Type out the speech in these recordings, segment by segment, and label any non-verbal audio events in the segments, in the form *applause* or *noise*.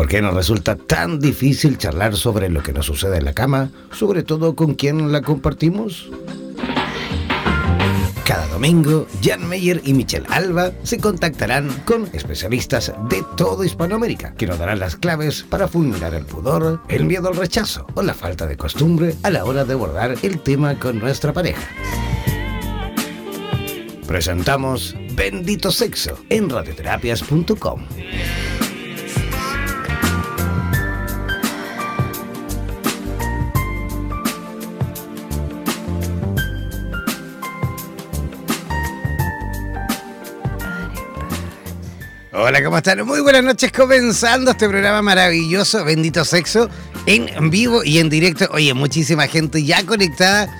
¿Por qué nos resulta tan difícil charlar sobre lo que nos sucede en la cama, sobre todo con quien la compartimos? Cada domingo, Jan Meyer y Michelle Alba se contactarán con especialistas de toda Hispanoamérica que nos darán las claves para fulminar el pudor, el miedo al rechazo o la falta de costumbre a la hora de abordar el tema con nuestra pareja. Presentamos Bendito Sexo en radioterapias.com. Hola, ¿cómo están? Muy buenas noches, comenzando este programa maravilloso, Bendito Sexo, en vivo y en directo. Oye, muchísima gente ya conectada,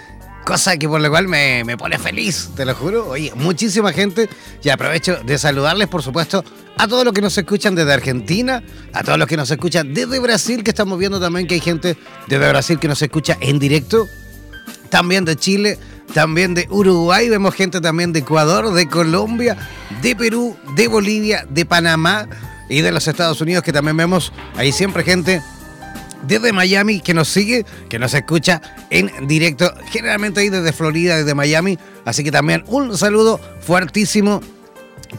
cosa que por lo cual me, me pone feliz, te lo juro. Oye, muchísima gente y aprovecho de saludarles, por supuesto, a todos los que nos escuchan desde Argentina, a todos los que nos escuchan desde Brasil, que estamos viendo también que hay gente desde Brasil que nos escucha en directo, también de Chile, también de Uruguay, vemos gente también de Ecuador, de Colombia, de Perú, de Bolivia, de Panamá y de los Estados Unidos, que también vemos ahí siempre gente desde Miami que nos sigue, que nos escucha en directo, generalmente ahí desde Florida, desde Miami. Así que también un saludo fuertísimo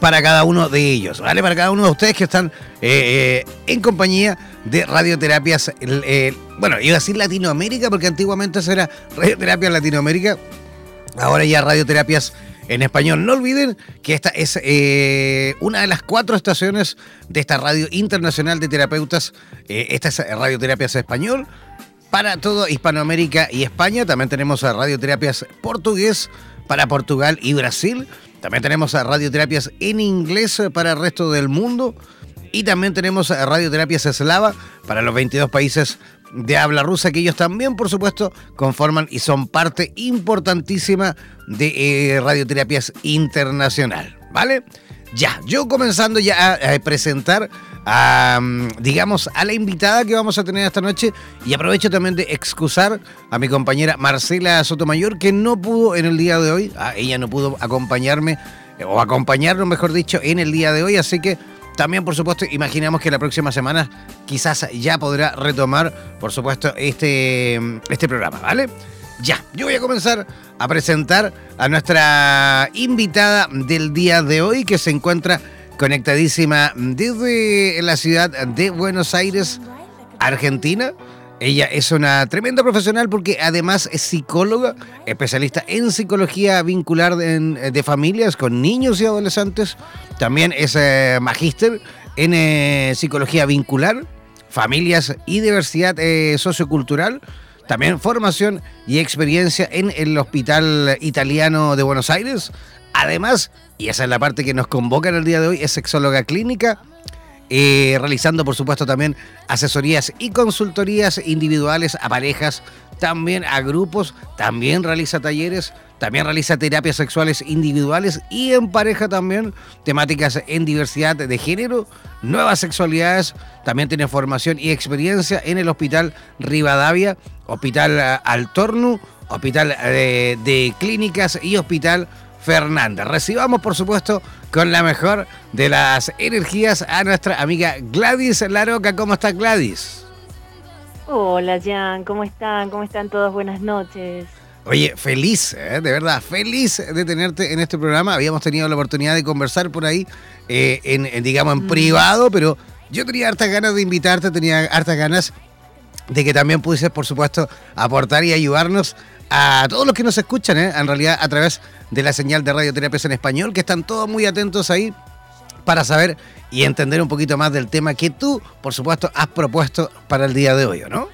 para cada uno de ellos, ¿vale? Para cada uno de ustedes que están eh, eh, en compañía de radioterapias, eh, bueno, iba a decir Latinoamérica, porque antiguamente era Radioterapias Latinoamérica, ahora ya Radioterapias en español. No olviden que esta es una de las cuatro estaciones de esta radio internacional de terapeutas. esta es Radioterapias Español. Para todo Hispanoamérica y España. También tenemos a Radioterapias Portugués para Portugal y Brasil. También tenemos radioterapias en inglés para el resto del mundo. Y también tenemos radioterapias eslava para los 22 países de habla rusa, que ellos también, por supuesto, conforman y son parte importantísima de eh, radioterapias internacional. ¿Vale? Ya, yo comenzando ya a, presentar a, digamos, a la invitada que vamos a tener esta noche. Y aprovecho también de excusar a mi compañera Marcela Sotomayor que no pudo en el día de hoy, ah, ella no pudo acompañarme o acompañarnos, mejor dicho, en el día de hoy, así que también, por supuesto, imaginamos que la próxima semana quizás ya podrá retomar, por supuesto, este, este programa, ¿vale? Ya, yo voy a comenzar a presentar a nuestra invitada del día de hoy que se encuentra conectadísima desde la ciudad de Buenos Aires, Argentina. Ella es una tremenda profesional porque además es psicóloga, especialista en psicología vincular de, familias con niños y adolescentes. También es eh, magíster en eh, psicología vincular, familias y diversidad eh, sociocultural también formación y experiencia en el Hospital Italiano de Buenos Aires. Además, y esa es la parte que nos convoca en el día de hoy, es sexóloga clínica, eh, realizando por supuesto también asesorías y consultorías individuales a parejas, también a grupos, también realiza talleres, también realiza terapias sexuales individuales y en pareja también, temáticas en diversidad de género, nuevas sexualidades, también tiene formación y experiencia en el Hospital Rivadavia, Hospital eh, Altornu, Hospital eh, de, Clínicas y Hospital Fernández. Recibamos, por supuesto, con la mejor de las energías a nuestra amiga Gladys Laroca. ¿Cómo está Gladys? Hola, Jan. ¿Cómo están? ¿Cómo están todos? Buenas noches. Oye, feliz, ¿eh? de verdad, feliz de tenerte en este programa. Habíamos tenido la oportunidad de conversar por ahí, en, digamos, en mm. privado, pero yo tenía hartas ganas de invitarte, tenía hartas ganas de que también pudieses, por supuesto, aportar y ayudarnos a todos los que nos escuchan, ¿eh? en realidad a través de la señal de Radioterapias en Español, que están todos muy atentos ahí para saber y entender un poquito más del tema que tú, por supuesto, has propuesto para el día de hoy, ¿no?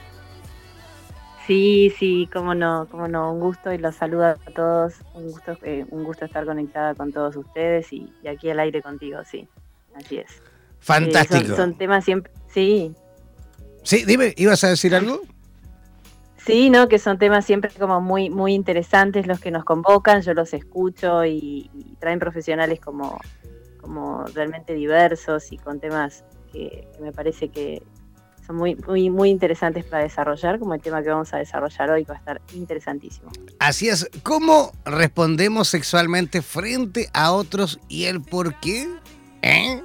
Sí, sí, cómo no, cómo no, un gusto y los saludo a todos, un gusto, eh, un gusto estar conectada con todos ustedes y, aquí al aire contigo, sí, así es. Fantástico. Eh, son temas siempre, sí, Sí, dime, ¿ibas a decir algo? Sí, no, que son temas siempre como muy, muy interesantes los que nos convocan, yo los escucho y, traen profesionales como, como realmente diversos y con temas que, me parece que son muy, muy, muy interesantes para desarrollar, como el tema que vamos a desarrollar hoy, que va a estar interesantísimo. Así es, ¿cómo respondemos sexualmente frente a otros y el por qué? ¿Eh?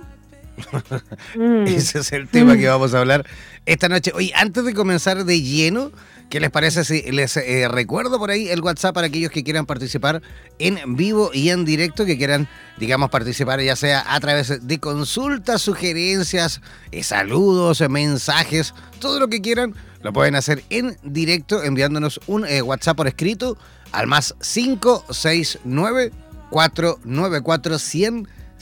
Mm. *laughs* Ese es el tema que vamos a hablar esta noche. Oye, antes de comenzar de lleno, ¿qué les parece si les eh, recuerdo por ahí el WhatsApp para aquellos que quieran participar en vivo y en directo, que quieran, digamos, participar ya sea a través de consultas, sugerencias, eh, saludos, mensajes, todo lo que quieran, lo pueden hacer en directo enviándonos un eh, WhatsApp por escrito al más 569 494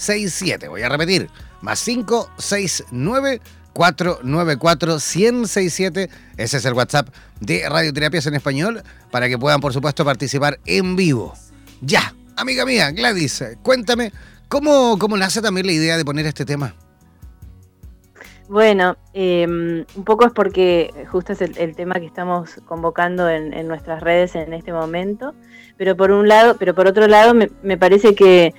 167. Voy a repetir, más 569 494 167. Ese es el WhatsApp de Radioterapias en Español para que puedan, por supuesto, participar en vivo. Ya, amiga mía, Gladys, cuéntame, ¿cómo, cómo nace también la idea de poner este tema? Bueno, em, un poco es porque justo es el, tema que estamos convocando en, nuestras redes en este momento, pero por un lado, pero por otro lado me, parece que,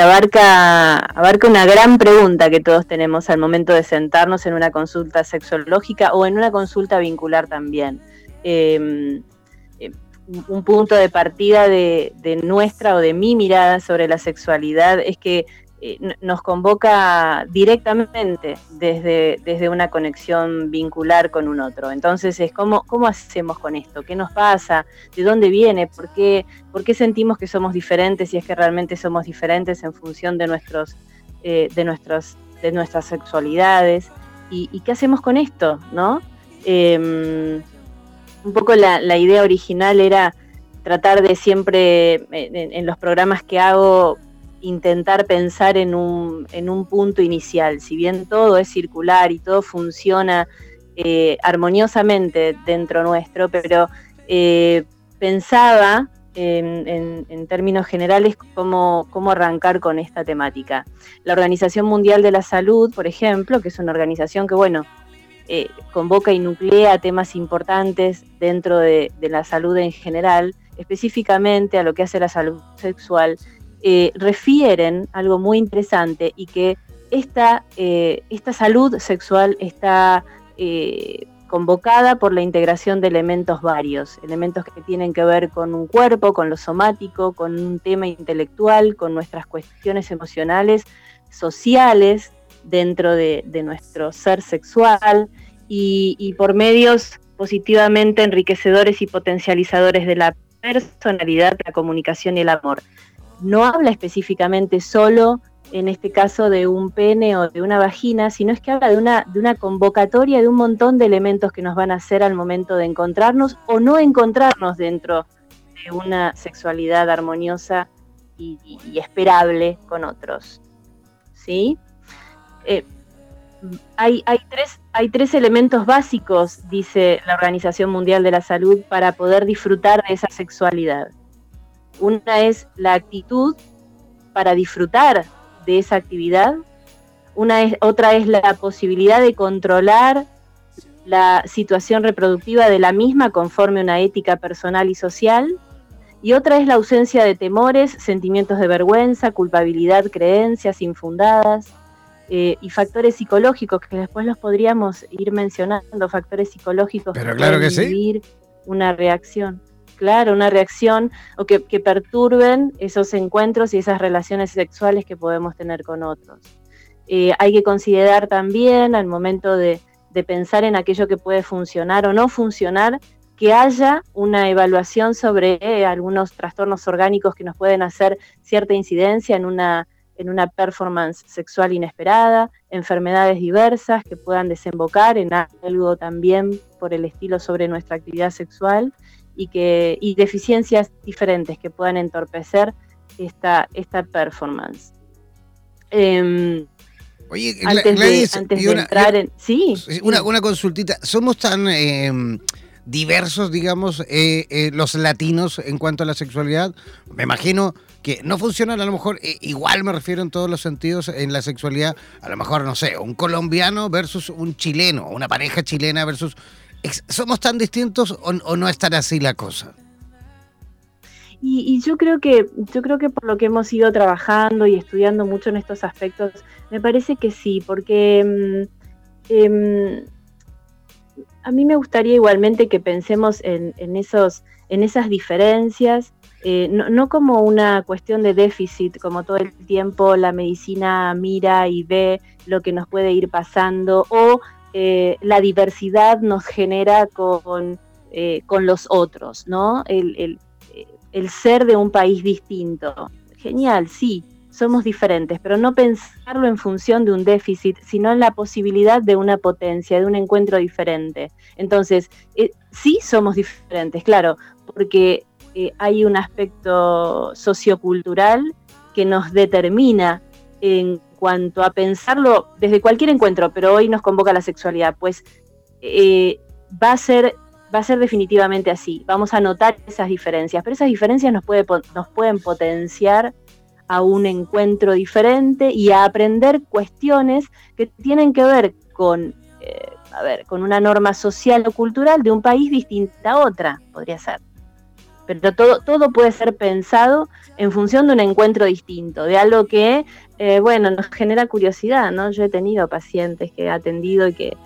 abarca, abarca una gran pregunta que todos tenemos al momento de sentarnos en una consulta sexológica o en una consulta vincular también. Em, em, un punto de partida de, de nuestra o de mi mirada sobre la sexualidad es que eh, nos convoca directamente desde, desde una conexión vincular con un otro. Entonces es cómo, cómo hacemos con esto, qué nos pasa, de dónde viene, por qué, por qué sentimos que somos diferentes y es que realmente somos diferentes en función de nuestros, eh, de nuestros, de nuestras sexualidades y, qué hacemos con esto, ¿no? Em, un poco la, idea original era tratar de siempre en, los programas que hago intentar pensar en un, en un punto inicial. Si bien todo es circular y todo funciona eh, armoniosamente dentro nuestro, pero eh, pensaba en, términos generales cómo, cómo, arrancar con esta temática. La Organización Mundial de la Salud, por ejemplo, que es una organización que, bueno, eh, convoca y nuclea temas importantes dentro de, de, la salud en general, específicamente a lo que hace la salud sexual, eh, refieren algo muy interesante y que esta, eh, esta salud sexual está eh, convocada por la integración de elementos varios, elementos que tienen que ver con un cuerpo, con lo somático, con un tema intelectual, con nuestras cuestiones emocionales, sociales dentro de, nuestro ser sexual y, y por medios positivamente enriquecedores y potencializadores de la personalidad, la comunicación y el amor no habla específicamente solo, en este caso, de un pene o de una vagina, sino es que habla de una, convocatoria de un montón de elementos que nos van a hacer al momento de encontrarnos o no encontrarnos dentro de una sexualidad armoniosa y, esperable con otros. ¿Sí? Eh, hay tres elementos básicos, dice la Organización Mundial de la Salud, para poder disfrutar de esa sexualidad. Una es la actitud para disfrutar de esa actividad. Una es, otra es la posibilidad de controlar la situación reproductiva de la misma conforme a una ética personal y social. Y otra es la ausencia de temores, sentimientos de vergüenza, culpabilidad, creencias infundadas eh, y factores psicológicos que después los podríamos ir mencionando, factores psicológicos Pero claro que sí. una reacción claro, una reacción o que, perturben esos encuentros y esas relaciones sexuales que podemos tener con otros. Eh, hay que considerar también al momento de, pensar en aquello que puede funcionar o no funcionar, que haya una evaluación sobre eh, algunos trastornos orgánicos que nos pueden hacer cierta incidencia en una, en una performance sexual inesperada, enfermedades diversas que puedan desembocar en algo también por el estilo sobre nuestra actividad sexual y, que, y deficiencias diferentes que puedan entorpecer esta, esta performance. Oye, antes, de, entrar en... Sí. Una, una consultita. ¿Somos tan em, diversos, digamos, eh, eh, los latinos en cuanto a la sexualidad? Me imagino que no funcionan a lo mejor, eh, igual me refiero en todos los sentidos en la sexualidad, a lo mejor, no sé, un colombiano versus un chileno, una pareja chilena versus ¿Somos tan distintos o, no es tan así la cosa? Y, yo creo que yo creo que por lo que hemos ido trabajando y estudiando mucho en estos aspectos, me parece que sí, porque mm, em, a mí me gustaría igualmente que pensemos en, esos, en esas diferencias eh, no, como una cuestión de déficit, como todo el tiempo la medicina mira y ve lo que nos puede ir pasando, o eh, la diversidad nos genera con, eh, con los otros, ¿no? El, el ser de un país distinto. Genial, sí, somos diferentes, pero no pensarlo en función de un déficit, sino en la posibilidad de una potencia, de un encuentro diferente. Entonces, sí somos diferentes, claro, porque eh, hay un aspecto sociocultural que nos determina en cuanto a pensarlo desde cualquier encuentro, pero hoy nos convoca la sexualidad, pues eh, va a ser va a ser definitivamente así. Vamos a notar esas diferencias, pero esas diferencias nos, puede, nos pueden potenciar a un encuentro diferente y a aprender cuestiones que tienen que ver con, eh, a ver, con una norma social o cultural de un país distinta a otra, podría ser pero todo, todo puede ser pensado en función de un encuentro distinto, de algo que, eh, bueno, nos genera curiosidad, ¿no? Yo he tenido pacientes que he atendido y que,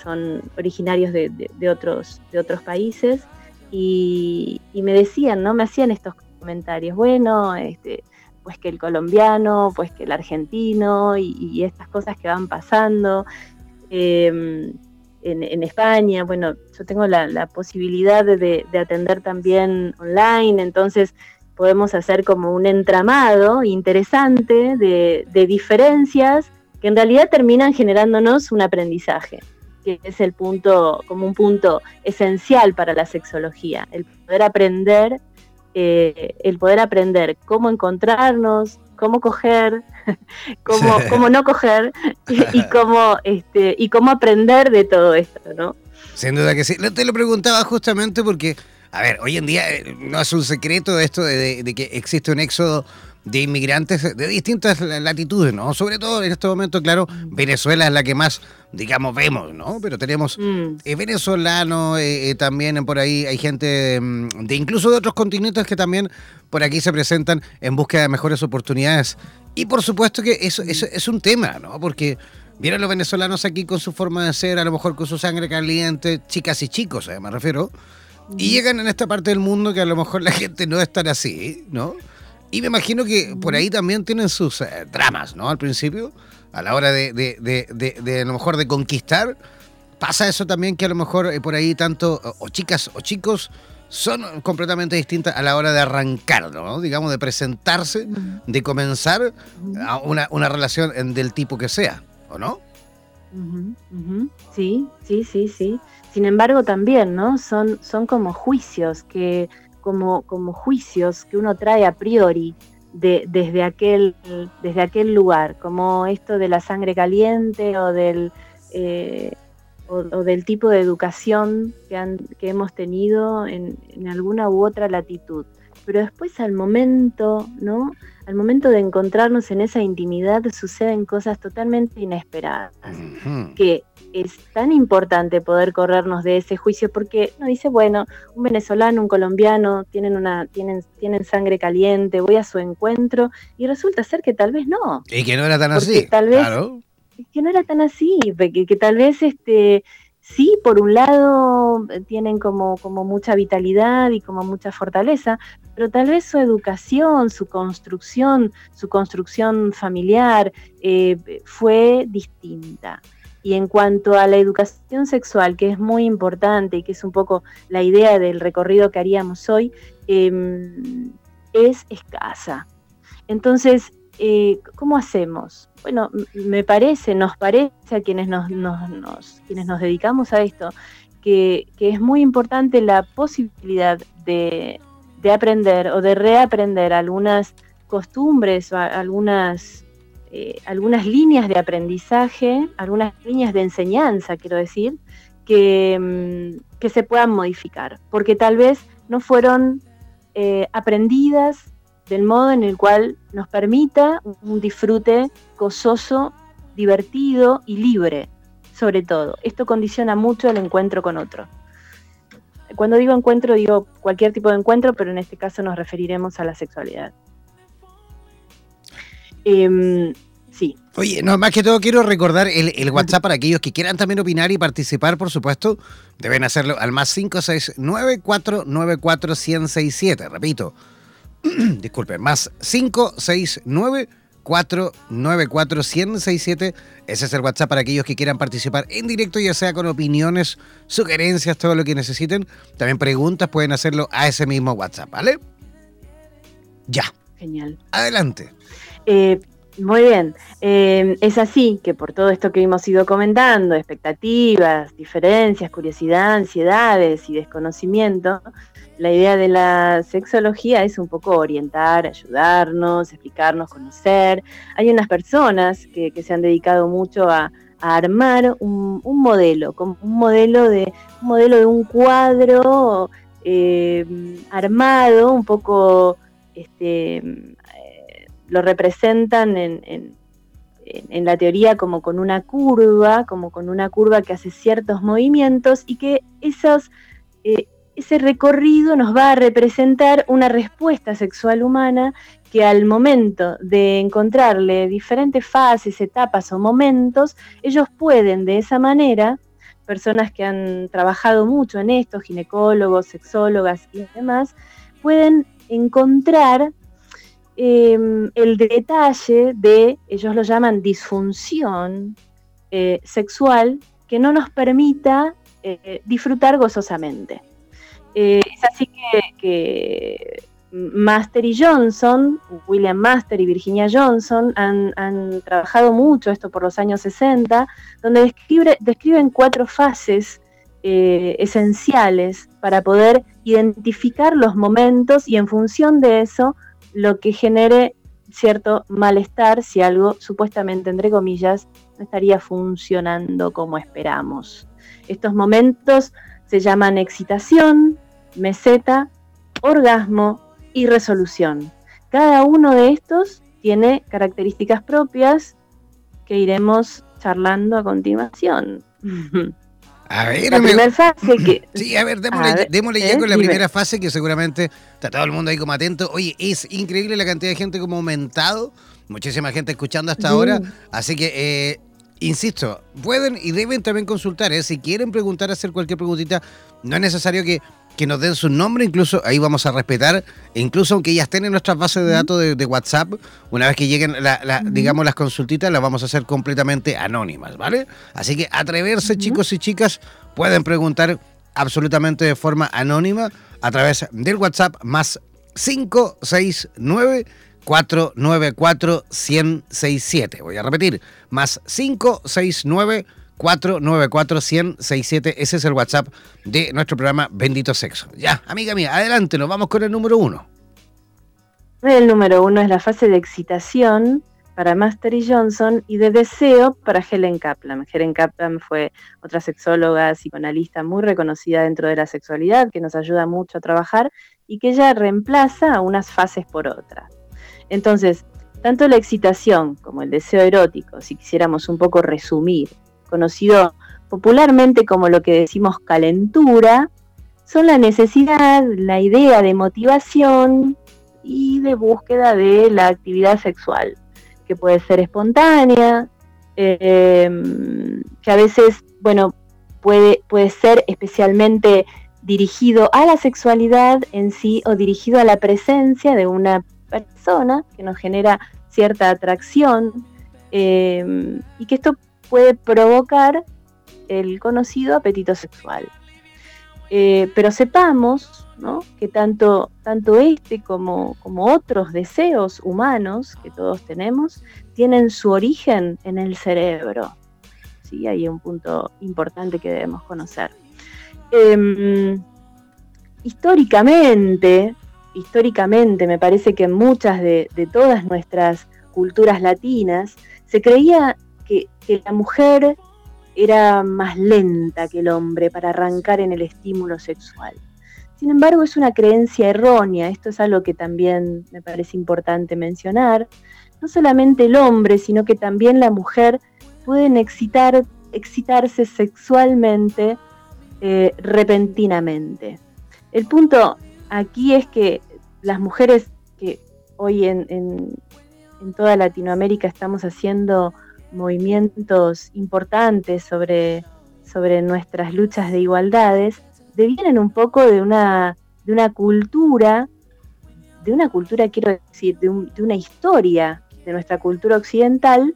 son originarios de, otros, de otros países y, me decían, ¿no? Me hacían estos comentarios, bueno, este, pues que el colombiano, pues que el argentino y, estas cosas que van pasando. Eh, en, España. Bueno, yo tengo la, posibilidad de, atender también online, entonces podemos hacer como un entramado interesante de, diferencias que en realidad terminan generándonos un aprendizaje, que es el punto, como un punto esencial para la sexología, el poder aprender, eh, el poder aprender cómo encontrarnos, cómo coger, *laughs* cómo, cómo no coger y, *laughs* cómo, este, y cómo aprender de todo esto, ¿no? Sin duda que sí. Te lo preguntaba justamente porque, a ver, hoy en día eh, no es un secreto esto de que existe un éxodo de inmigrantes de distintas latitudes, ¿no? Sobre todo en este momento, claro, Venezuela es la que más, digamos, vemos, ¿no? Pero tenemos mm. eh, venezolanos, eh, eh, también por ahí hay gente mm, de, incluso de otros continentes que también por aquí se presentan en búsqueda de mejores oportunidades. Y por supuesto que eso, eso es un tema, ¿no? Porque vienen los venezolanos aquí con su forma de ser, a lo mejor con su sangre caliente, chicas y chicos, me refiero, y llegan en esta parte del mundo que a lo mejor la gente no es tan así, ¿no? Y me imagino que por ahí también tienen sus eh, dramas, ¿no? Al principio, a la hora de, de, de, de, a lo mejor de conquistar, pasa eso también que a lo mejor eh, por ahí tanto o, chicas o chicos son completamente distintas a la hora de arrancar, ¿no? Digamos, de presentarse, de comenzar una, una relación del tipo que sea, ¿o no? Sí, sí, sí, sí. Sin embargo, también, ¿no? Son, son como juicios que como, como juicios que uno trae a priori de, desde, aquel, desde aquel lugar, como esto de la sangre caliente o del, eh, o, del tipo de educación que, han, que hemos tenido en, en, alguna u otra latitud. Pero después al momento, ¿no? Al momento de encontrarnos en esa intimidad suceden cosas totalmente inesperadas, que es tan importante poder corrernos de ese juicio porque uno dice, bueno, un venezolano, un colombiano tienen una tienen tienen sangre caliente, voy a su encuentro y resulta ser que tal vez no. Y que no era tan así. Tal vez que no era tan así, que, que tal vez este sí, por un lado tienen como, como mucha vitalidad y como mucha fortaleza, pero tal vez su educación, su construcción, su construcción familiar eh, fue distinta. Y en cuanto a la educación sexual, que es muy importante y que es un poco la idea del recorrido que haríamos hoy, em, es escasa. Entonces, eh, ¿cómo hacemos? Bueno, me parece, nos parece a quienes nos, quienes nos dedicamos a esto, que, es muy importante la posibilidad de, aprender o de reaprender algunas costumbres o algunas eh, algunas líneas de aprendizaje, algunas líneas de enseñanza, quiero decir, que, mm, que se puedan modificar, porque tal vez no fueron eh, aprendidas del modo en el cual nos permita un disfrute gozoso, divertido y libre, sobre todo. Esto condiciona mucho el encuentro con otro. Cuando digo encuentro, digo cualquier tipo de encuentro, pero en este caso nos referiremos a la sexualidad. Em, Sí. Oye, no, más que todo quiero recordar el, WhatsApp para aquellos que quieran también opinar y participar, por supuesto, deben hacerlo al más 569-494-1067. Repito, *clears throat* disculpen, más 569 494 1067 Ese es el WhatsApp para aquellos que quieran participar en directo, ya sea con opiniones, sugerencias, todo lo que necesiten. También preguntas pueden hacerlo a ese mismo WhatsApp, ¿vale? Ya. Genial. Adelante. Eh, muy bien. Eh, es así que por todo esto que hemos ido comentando, expectativas, diferencias, curiosidad, ansiedades y desconocimiento, la idea de la sexología es un poco orientar, ayudarnos, explicarnos, conocer. Hay unas personas que, se han dedicado mucho a, armar un, modelo, un modelo de un modelo de un cuadro eh, armado, un poco este, lo representan en, la teoría como con una curva, como con una curva que hace ciertos movimientos y que esos eh, ese recorrido nos va a representar una respuesta sexual humana que al momento de encontrarle diferentes fases, etapas o momentos, ellos pueden de esa manera, personas que han trabajado mucho en esto, ginecólogos, sexólogas y demás, pueden encontrar em, el detalle de, ellos lo llaman disfunción eh, sexual, que no nos permita eh, disfrutar gozosamente. Eh, es así que, Master y Johnson, William Master y Virginia Johnson, han, trabajado mucho esto por los años 60, donde describen cuatro fases esenciales para poder identificar los momentos y en función de eso lo que genere cierto malestar si algo supuestamente, entre comillas, no estaría funcionando como esperamos. Estos momentos se llaman excitación, meseta, orgasmo y resolución. Cada uno de estos tiene características propias que iremos charlando a continuación. *laughs* A ver, la primera fase que... *laughs* Sí, a ver, démosle, ya ¿eh? con la primera fase que seguramente está todo el mundo ahí como atento. Oye, es increíble la cantidad de gente como aumentado. Muchísima gente escuchando hasta ahora. Así que eh, insisto, pueden y deben también consultar. ¿eh? Si quieren preguntar, hacer cualquier preguntita, no es necesario que, nos den su nombre, incluso ahí vamos a respetar, incluso aunque ya estén en nuestras bases de datos de, WhatsApp, una vez que lleguen, digamos, las consultitas, las vamos a hacer completamente anónimas, ¿vale? Así que atreverse, chicos y chicas, pueden preguntar absolutamente de forma anónima a través del WhatsApp más 569 494-1067. Voy a repetir, más 569-494-1067. Ese es el WhatsApp de nuestro programa Bendito Sexo. Ya, amiga mía, adelante, nos vamos con el número uno. El número uno es la fase de excitación para Master y Johnson y de deseo para Helen Kaplan. Helen Kaplan fue otra sexóloga, psicoanalista muy reconocida dentro de la sexualidad que nos ayuda mucho a trabajar y que ella reemplaza unas fases por otras. Entonces, tanto la excitación como el deseo erótico, si quisiéramos un poco resumir, conocido popularmente como lo que decimos calentura, son la necesidad, la idea de motivación y de búsqueda de la actividad sexual, que puede ser espontánea, em, que a veces, bueno, puede, puede ser especialmente dirigido a la sexualidad en sí o dirigido a la presencia de una persona, que nos genera cierta atracción eh, y que esto puede provocar el conocido apetito sexual. Eh, pero sepamos que tanto, tanto este como, como otros deseos humanos que todos tenemos tienen su origen en el cerebro. ¿sí? Hay un punto importante que debemos conocer. Em, históricamente, históricamente, me parece que en muchas de, todas nuestras culturas latinas, se creía que, la mujer era más lenta que el hombre para arrancar en el estímulo sexual. Sin embargo, es una creencia errónea, esto es algo que también me parece importante mencionar. No solamente el hombre, sino que también la mujer pueden excitar, excitarse sexualmente eh, repentinamente. El punto aquí es que las mujeres que hoy en, en toda Latinoamérica estamos haciendo movimientos importantes sobre, sobre nuestras luchas de igualdades, devienen un poco de una, de una cultura, de una cultura, quiero decir, de, una historia de nuestra cultura occidental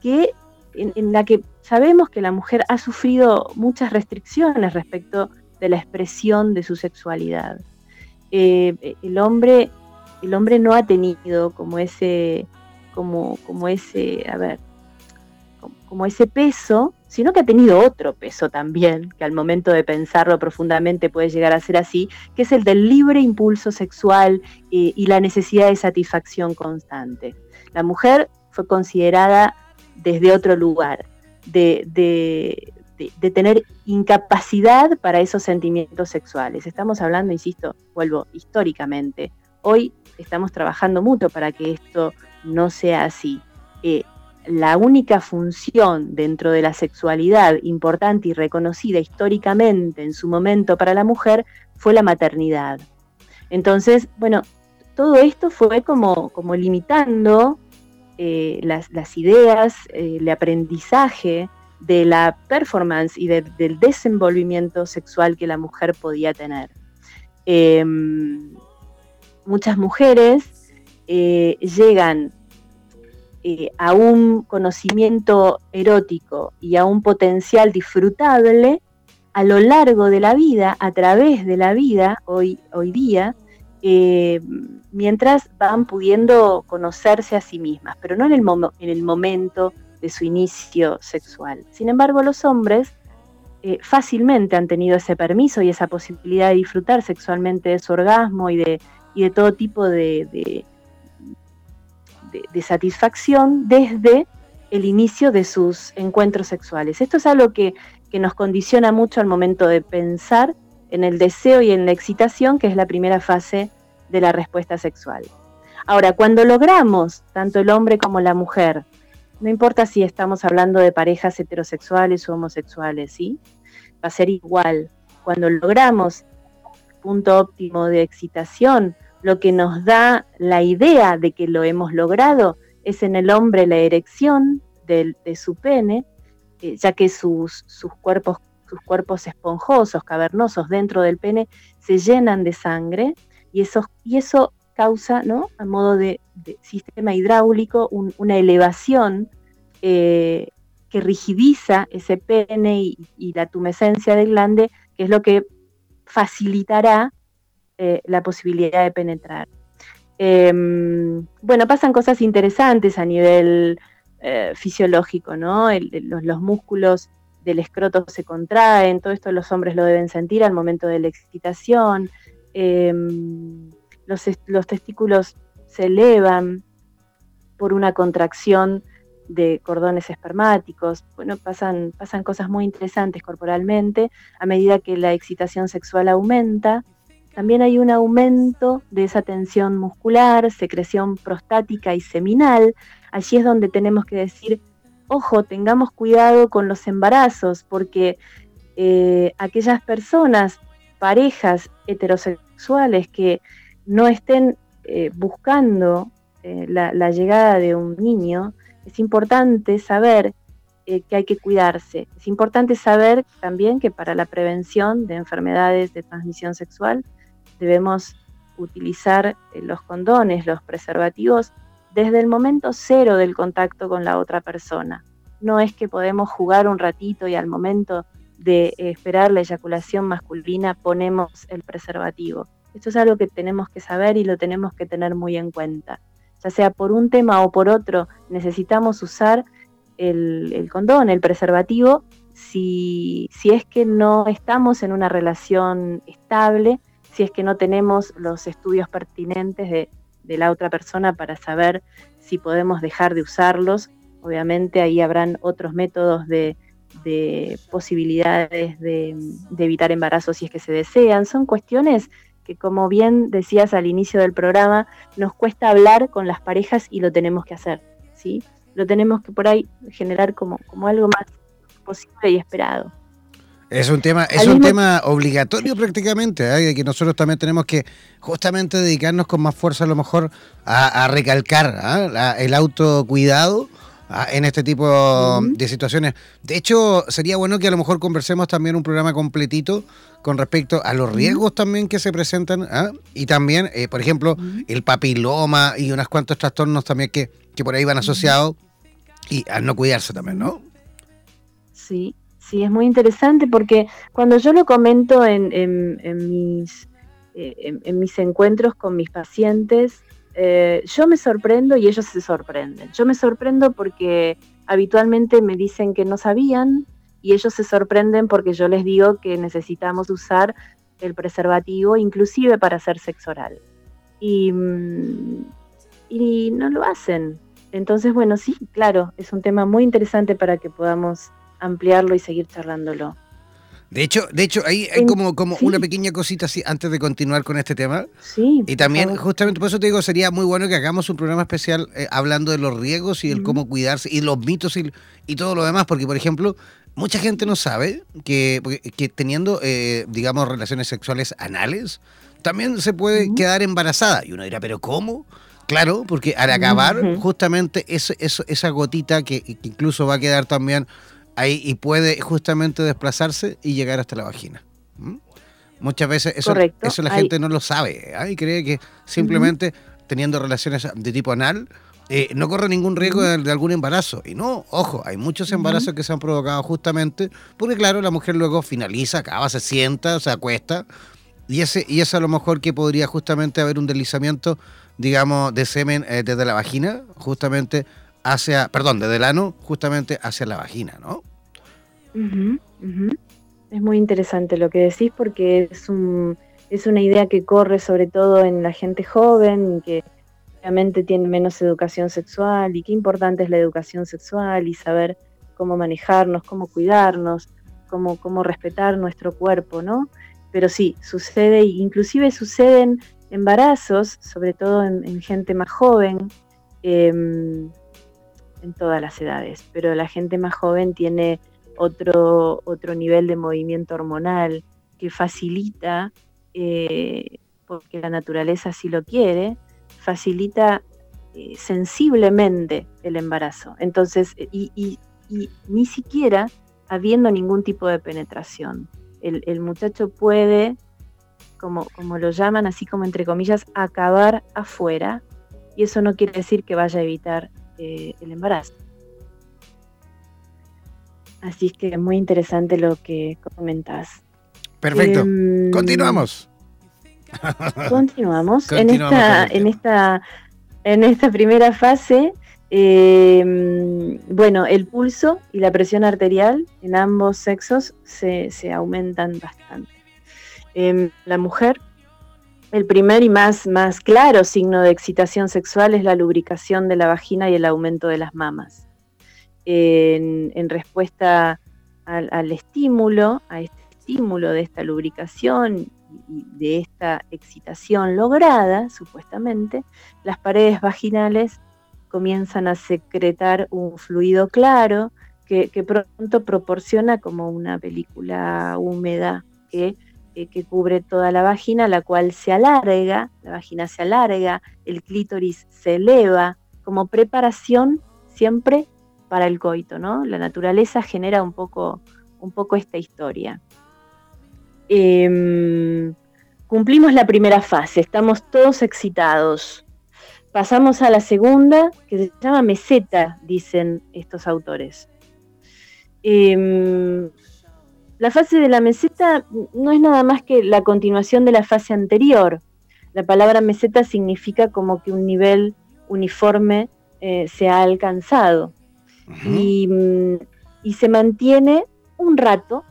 que en, la que sabemos que la mujer ha sufrido muchas restricciones respecto de la expresión de su sexualidad. Eh, el, hombre, el hombre no ha tenido como ese, como, como ese, a ver, como ese peso, sino que ha tenido otro peso también, que al momento de pensarlo profundamente puede llegar a ser así, que es el del libre impulso sexual eh, y la necesidad de satisfacción constante. La mujer fue considerada desde otro lugar, de, tener incapacidad para esos sentimientos sexuales. Estamos hablando, insisto, vuelvo, históricamente. Hoy estamos trabajando mucho para que esto no sea así. Eh, la única función dentro de la sexualidad importante y reconocida históricamente en su momento para la mujer fue la maternidad. Entonces, bueno, todo esto fue como, como limitando eh, las, ideas, eh, el aprendizaje de la performance y del desenvolvimiento sexual que la mujer podía tener. Em, muchas mujeres eh, llegan eh, a un conocimiento erótico y a un potencial disfrutable a lo largo de la vida, a través de la vida, hoy, hoy día, eh, mientras van pudiendo conocerse a sí mismas, pero no en el, en el momento de su inicio sexual. Sin embargo, los hombres eh, fácilmente han tenido ese permiso y esa posibilidad de disfrutar sexualmente de su orgasmo y de, todo tipo de, satisfacción desde el inicio de sus encuentros sexuales. Esto es algo que, nos condiciona mucho al momento de pensar en el deseo y en la excitación, que es la primera fase de la respuesta sexual. Ahora, cuando logramos, tanto el hombre como la mujer, no importa si estamos hablando de parejas heterosexuales o homosexuales, ¿sí? Va a ser igual. Cuando logramos punto óptimo de excitación, lo que nos da la idea de que lo hemos logrado es en el hombre la erección de, su pene, eh, ya que sus, cuerpos, sus cuerpos esponjosos, cavernosos dentro del pene se llenan de sangre y eso, y eso causa, ¿no? a modo de, sistema hidráulico, una elevación eh, que rigidiza ese pene y la tumescencia del glande, que es lo que facilitará eh, la posibilidad de penetrar. Em, bueno, pasan cosas interesantes a nivel eh, fisiológico, ¿no? los, músculos del escroto se contraen, todo esto los hombres lo deben sentir al momento de la excitación, em, los, testículos se elevan por una contracción de cordones espermáticos. Bueno, pasan, pasan cosas muy interesantes corporalmente a medida que la excitación sexual aumenta también hay un aumento de esa tensión muscular, secreción prostática y seminal. Allí es donde tenemos que decir, ojo, tengamos cuidado con los embarazos, porque eh, aquellas personas, parejas heterosexuales que no estén eh, buscando eh, la, la, llegada de un niño, es importante saber que hay que cuidarse. Es importante saber también que para la prevención de enfermedades de transmisión sexual debemos utilizar eh, los condones, los preservativos, desde el momento cero del contacto con la otra persona. No es que podemos jugar un ratito y al momento de esperar la eyaculación masculina ponemos el preservativo. Esto es algo que tenemos que saber y lo tenemos que tener muy en cuenta. Ya sea por un tema o por otro, necesitamos usar el, condón, el preservativo, si, si es que no estamos en una relación estable si es que no tenemos los estudios pertinentes de, la otra persona para saber si podemos dejar de usarlos. Obviamente ahí habrán otros métodos de, posibilidades de, evitar embarazos si es que se desean. Son cuestiones que, como bien decías al inicio del programa, nos cuesta hablar con las parejas y lo tenemos que hacer. ¿sí? Lo tenemos que por ahí generar como, como algo más posible y esperado. Es un tema, es un tema obligatorio prácticamente, ¿eh? que nosotros también tenemos que justamente dedicarnos con más fuerza a lo mejor a, recalcar ¿ah? el autocuidado ¿ah? en este tipo de situaciones. De hecho, sería bueno que a lo mejor conversemos también un programa completito con respecto a los riesgos también que se presentan ¿ah? y también, eh, por ejemplo, el papiloma y unos cuantos trastornos también que, que por ahí van asociados y al no cuidarse también, ¿no? Sí, Sí, es muy interesante porque cuando yo lo comento en, mis, eh, mis encuentros con mis pacientes, eh, yo me sorprendo y ellos se sorprenden. Yo me sorprendo porque habitualmente me dicen que no sabían y ellos se sorprenden porque yo les digo que necesitamos usar el preservativo inclusive para hacer sexo oral. Y, mm, y no lo hacen. Entonces, bueno, sí, claro, es un tema muy interesante para que podamos ampliarlo y seguir charlándolo. De hecho, de hecho, ahí hay como, como una pequeña cosita así antes de continuar con este tema. Sí. Y también, justamente por eso te digo, sería muy bueno que hagamos un programa especial eh, hablando de los riesgos y el cómo cuidarse y los mitos y, y, todo lo demás, porque por ejemplo, mucha gente no sabe que, que teniendo, eh, digamos, relaciones sexuales anales, también se puede quedar embarazada. Y uno dirá, ¿pero cómo? Claro, porque al acabar, justamente eso, eso, esa gotita que, que incluso va a quedar también ahí y puede justamente desplazarse y llegar hasta la vagina. Muchas veces eso, eso la gente no lo sabe ¿eh? y cree que simplemente teniendo relaciones de tipo anal eh, no corre ningún riesgo de, algún embarazo. Y no, ojo, hay muchos embarazos que se han provocado justamente porque, claro, la mujer luego finaliza, acaba, se sienta, se acuesta. Y ese y eso a lo mejor que podría justamente haber un deslizamiento, digamos, de semen eh, desde la vagina, justamente hacia, perdón, desde el ano justamente hacia la vagina, ¿no? Es muy interesante lo que decís porque es, un, es una idea que corre sobre todo en la gente joven, que obviamente tiene menos educación sexual y qué importante es la educación sexual y saber cómo manejarnos, cómo cuidarnos, cómo, cómo respetar nuestro cuerpo, ¿no? Pero sí, sucede, inclusive suceden embarazos, sobre todo en, gente más joven, em, en todas las edades, pero la gente más joven tiene otro, otro nivel de movimiento hormonal que facilita, eh, porque la naturaleza así lo quiere, facilita eh, sensiblemente el embarazo. Entonces, y, ni siquiera habiendo ningún tipo de penetración. El, muchacho puede, como, como lo llaman, así como entre comillas, acabar afuera, y eso no quiere decir que vaya a evitar eh, el embarazo. Así es que es muy interesante lo que comentás. Perfecto. Em, continuamos. *laughs* Continuamos. en esta, en esta, en esta primera fase, em, bueno, el pulso y la presión arterial en ambos sexos se, aumentan bastante. Em, la mujer el primer y más, claro signo de excitación sexual es la lubricación de la vagina y el aumento de las mamas. En, respuesta al, estímulo, a este estímulo de esta lubricación y de esta excitación lograda, supuestamente, las paredes vaginales comienzan a secretar un fluido claro que, que pronto proporciona como una película húmeda que eh, que cubre toda la vagina, la cual se alarga, la vagina se alarga, el clítoris se eleva, como preparación siempre para el coito, ¿no? La naturaleza genera un poco, un poco esta historia. Em, cumplimos la primera fase, estamos todos excitados. Pasamos a la segunda, que se llama meseta, dicen estos autores. Em, la fase de la meseta no es nada más que la continuación de la fase anterior. La palabra meseta significa como que un nivel uniforme eh, se ha alcanzado y, se mantiene un rato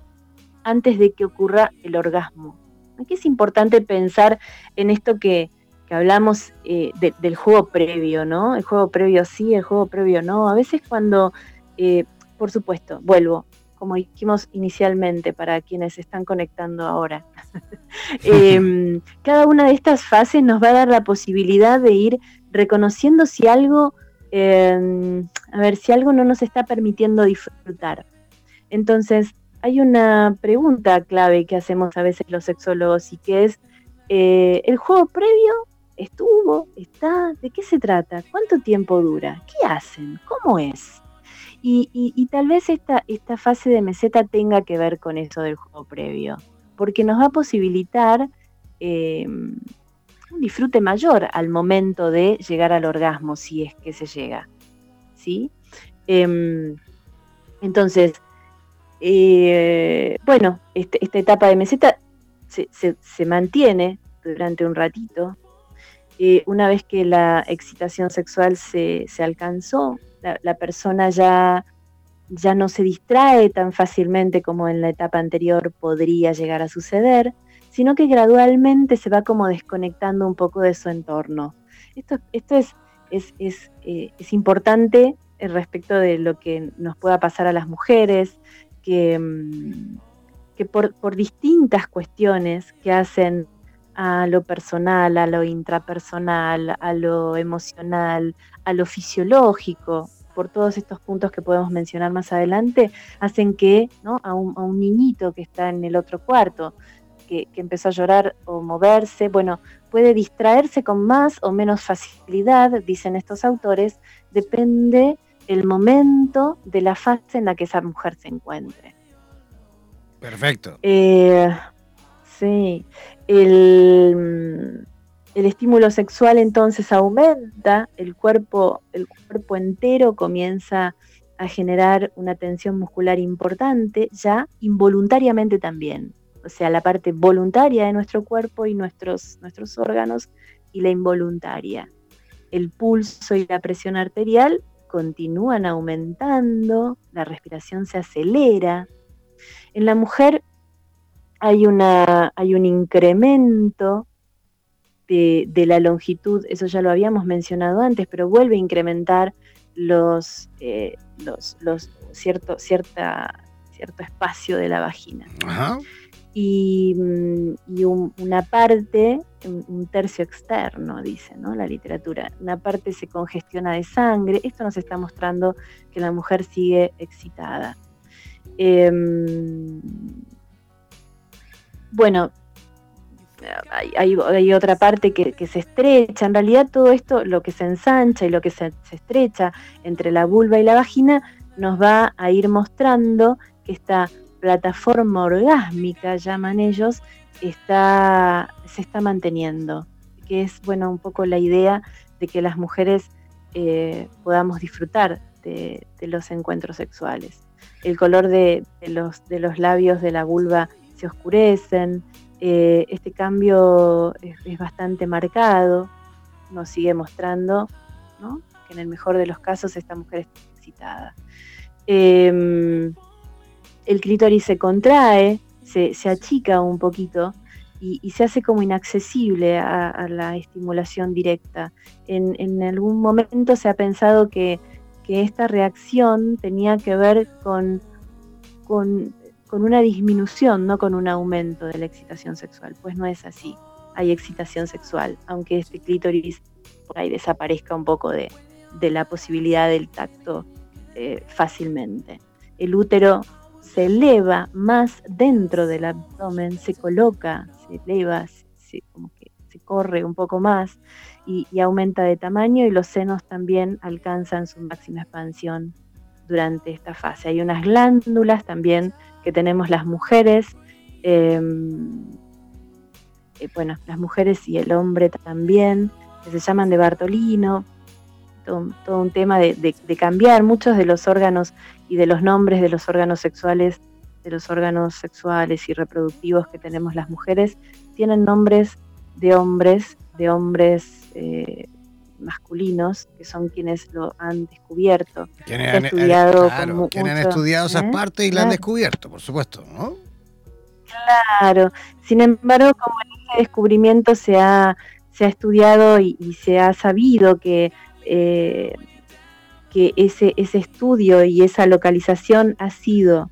antes de que ocurra el orgasmo. Aquí es importante pensar en esto que, hablamos eh, del juego previo, ¿no? El juego previo sí, el juego previo no. A veces cuando, eh, por supuesto, vuelvo, como dijimos inicialmente, para quienes están conectando ahora. *laughs* Em, cada una de estas fases nos va a dar la posibilidad de ir reconociendo si algo, em, a ver, si algo no nos está permitiendo disfrutar. Entonces, hay una pregunta clave que hacemos a veces los sexólogos y que es, eh, ¿el juego previo estuvo? ¿Está? ¿De qué se trata? ¿Cuánto tiempo dura? ¿Qué hacen? ¿Cómo es? Y, tal vez esta, esta fase de meseta tenga que ver con eso del juego previo, porque nos va a posibilitar eh, un disfrute mayor al momento de llegar al orgasmo, si es que se llega. ¿sí? Em, entonces, eh, bueno, este, esta etapa de meseta se, mantiene durante un ratito. Eh, una vez que la excitación sexual se, alcanzó, la, persona ya, ya no se distrae tan fácilmente como en la etapa anterior podría llegar a suceder, sino que gradualmente se va como desconectando un poco de su entorno. Esto, esto es, es, es, eh, es importante respecto de lo que nos pueda pasar a las mujeres, que, mm, que por, distintas cuestiones que hacen a lo personal, a lo intrapersonal, a lo emocional, a lo fisiológico, por todos estos puntos que podemos mencionar más adelante, hacen que ¿no? a, un, niñito que está en el otro cuarto, que, que, empezó a llorar o moverse, bueno, puede distraerse con más o menos facilidad, dicen estos autores, depende el momento de la fase en la que esa mujer se encuentre. Perfecto. Eh, sí, el, estímulo sexual entonces aumenta, el cuerpo, el cuerpo entero comienza a generar una tensión muscular importante, ya involuntariamente también. O sea, la parte voluntaria de nuestro cuerpo y nuestros, nuestros órganos y la involuntaria. El pulso y la presión arterial continúan aumentando, la respiración se acelera. En la mujer hay, una, hay un incremento de, la longitud, eso ya lo habíamos mencionado antes, pero vuelve a incrementar los, eh, los, cierto, cierta, cierto espacio de la vagina. Y, mm, una parte un, tercio externo, dice ¿no? la literatura. Una parte se congestiona de sangre. Esto nos está mostrando que la mujer sigue excitada. Em, bueno, hay, otra parte que, se estrecha. En realidad todo esto, lo que se ensancha y lo que se, estrecha entre la vulva y la vagina, nos va a ir mostrando que esta plataforma orgásmica, llaman ellos, está, se está manteniendo, que es bueno un poco la idea de que las mujeres eh, podamos disfrutar de, los encuentros sexuales. El color de, los, de los labios de la vulva se oscurecen, eh, este cambio es, bastante marcado, nos sigue mostrando que en el mejor de los casos esta mujer está excitada. Em, el clítoris se contrae, se, achica un poquito y, se hace como inaccesible a, la estimulación directa. En, algún momento se ha pensado que, esta reacción tenía que ver con, con, una disminución, no con un aumento de la excitación sexual. Pues no es así. Hay excitación sexual, aunque este clítoris por ahí desaparezca un poco de, la posibilidad del tacto eh, fácilmente. El útero se eleva más dentro del abdomen, se coloca, se eleva, se, como que se corre un poco más y, aumenta de tamaño y los senos también alcanzan su máxima expansión durante esta fase. Hay unas glándulas también que tenemos las mujeres, em, eh, bueno, las mujeres y el hombre también, que se llaman de Bartolino, todo, un tema de, cambiar muchos de los órganos y de los nombres de los órganos sexuales, de los órganos sexuales y reproductivos que tenemos las mujeres, tienen nombres de hombres, de hombres eh, masculinos, que son quienes lo han descubierto. Quienes han, estudiado, han estudiado esas ¿eh? partes y la han descubierto, por supuesto, ¿no? Claro, sin embargo, como ese descubrimiento se ha, se ha estudiado y se ha sabido que eh, que ese, ese estudio y esa localización ha sido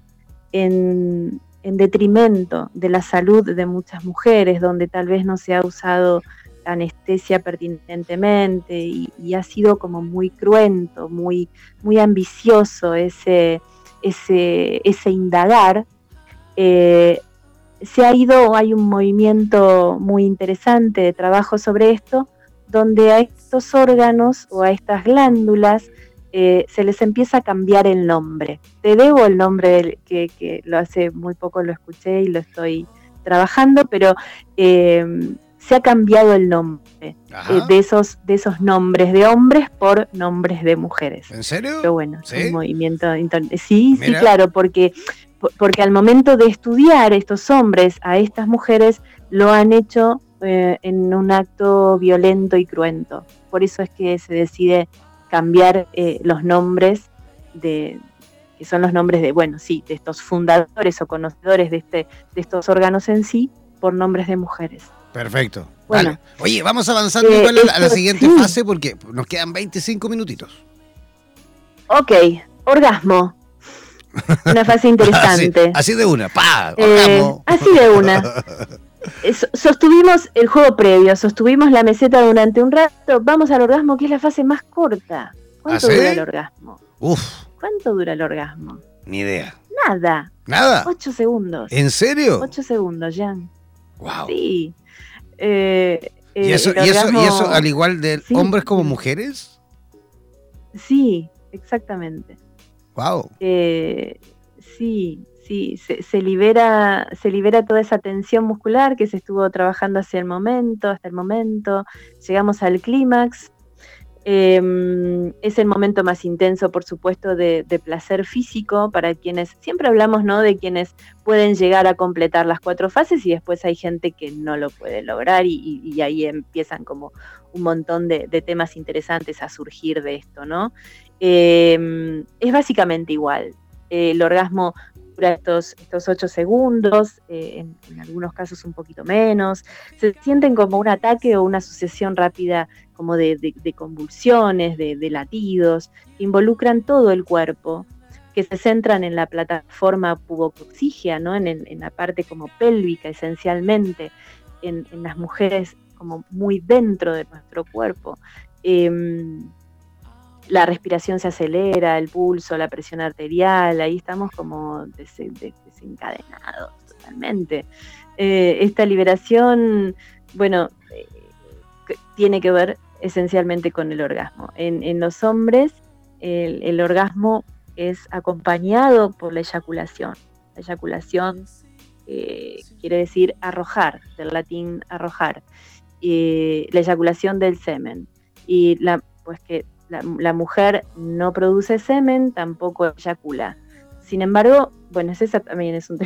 en, detrimento de la salud de muchas mujeres, donde tal vez no se ha usado anestesia pertinentemente y, ha sido como muy cruento, muy, muy ambicioso ese, ese, ese indagar, Eh, se ha ido, hay un movimiento muy interesante de trabajo sobre esto, donde a estos órganos o a estas glándulas eh, se les empieza a cambiar el nombre. Te debo el nombre que, que, lo hace muy poco lo escuché y lo estoy trabajando, pero eh, se ha cambiado el nombre eh, de, esos, de esos nombres de hombres por nombres de mujeres. ¿En serio? Pero bueno, ¿Sí? un movimiento. Sí, sí, claro, porque, porque al momento de estudiar estos hombres a estas mujeres, lo han hecho en un acto violento y cruento. Por eso es que se decide cambiar eh, los nombres de que son los nombres de, bueno, sí, de estos fundadores o conocedores de, este, de estos órganos en sí, por nombres de mujeres. Perfecto. Bueno, Oye, vamos avanzando eh, a, la, siguiente fase porque nos quedan 25 minutitos. Ok, orgasmo. Una fase *laughs* interesante. así, de una, pa, eh, orgasmo. así de una. Sostuvimos el juego previo, sostuvimos la meseta durante un rato, vamos al orgasmo, que es la fase más corta. ¿Cuánto ¿Ah, dura el orgasmo? Uf. ¿Cuánto dura el orgasmo? Ni idea. Nada. ¿Nada? Ocho segundos. ¿En serio? Ocho segundos, Jan. Wow. Sí. Eh, ¿Y, eso, y, eso, al igual de hombres como mujeres? Sí, exactamente. Wow. Eh, sí, sí, se, libera, se libera toda esa tensión muscular que se estuvo trabajando hacia el momento, hasta el momento. Llegamos al clímax. Em, es el momento más intenso, por supuesto, de, placer físico para quienes, siempre hablamos ¿no? de quienes pueden llegar a completar las cuatro fases y después hay gente que no lo puede lograr y, ahí empiezan como un montón de, temas interesantes a surgir de esto, ¿no? Em, es básicamente igual. el orgasmo estos, estos ocho segundos, eh, en, algunos casos un poquito menos. Se sienten como un ataque o una sucesión rápida como de, convulsiones, de, latidos, que involucran todo el cuerpo, que se centran en la plataforma pubocoxígea, ¿no? en, la parte como pélvica esencialmente, en, las mujeres como muy dentro de nuestro cuerpo. Em, la respiración se acelera, el pulso, la presión arterial, ahí estamos como desencadenados totalmente. Eh, esta liberación, bueno, eh, tiene que ver esencialmente con el orgasmo. En, los hombres, el, orgasmo es acompañado por la eyaculación. La eyaculación eh, quiere decir arrojar, del latín arrojar, la eyaculación del semen. Y pues que la, mujer no produce semen, tampoco eyacula. Sin embargo, bueno, ese también es *laughs* un,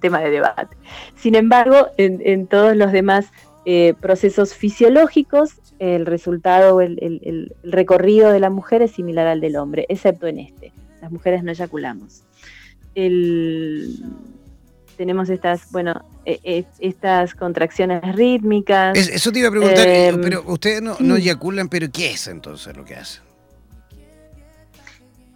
tema de debate. Sin embargo, en, todos los demás eh, procesos fisiológicos, el resultado, el, el, recorrido de la mujer es similar al del hombre, excepto en este. Las mujeres no eyaculamos. tenemos estas, bueno, e, e, estas contracciones rítmicas. eso te iba a preguntar, em, pero ustedes no, no, eyaculan, pero ¿qué es entonces lo que hacen?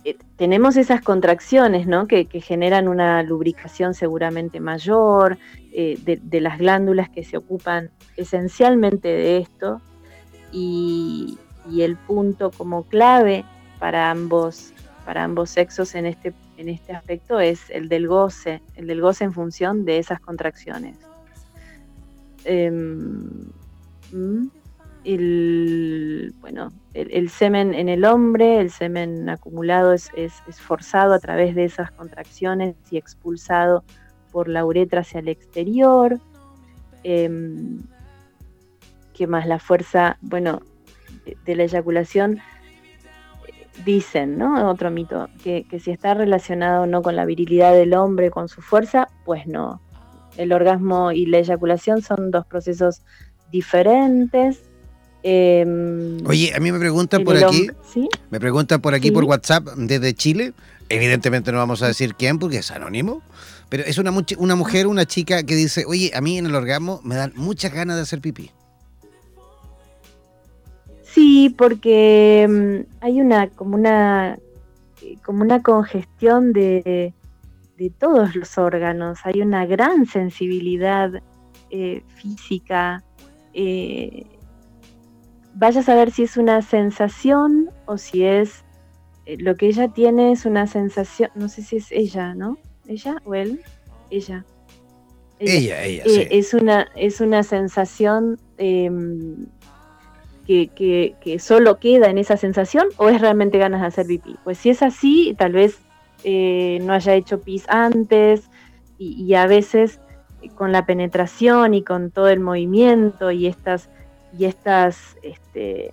Eh, tenemos esas contracciones, ¿no? Que, generan una lubricación seguramente mayor eh, de, las glándulas que se ocupan esencialmente de esto y, el punto como clave para ambos, para ambos sexos en este, en este aspecto es el del goce, el del goce en función de esas contracciones. Em, el, bueno, el, semen en el hombre, el semen acumulado es, forzado a través de esas contracciones y expulsado por la uretra hacia el exterior. Eh, ¿Qué más? La fuerza, bueno, de, la eyaculación, dicen, ¿no? Otro mito, que, que si está relacionado o no con la virilidad del hombre, con su fuerza, pues no. El orgasmo y la eyaculación son dos procesos diferentes Em, Oye, a mí me preguntan por aquí, me preguntan por aquí por WhatsApp desde Chile. Evidentemente no vamos a decir quién porque es anónimo, pero es una, una mujer, una chica que dice, oye, a mí en el orgasmo me dan muchas ganas de hacer pipí. Sí, porque em, hay una como una como una congestión de, de todos los órganos. Hay una gran sensibilidad eh, física. Eh, vaya a saber si es una sensación o si es eh, lo que ella tiene es una sensación, no sé si es ella, ¿no? ¿Ella o él? Ella. Ella, ella, eh, es, una, es una sensación em, que, que, solo queda en esa sensación o es realmente ganas de hacer pipí. Pues si es así, tal vez eh, no haya hecho pis antes y, a veces con la penetración y con todo el movimiento y estas y estas este,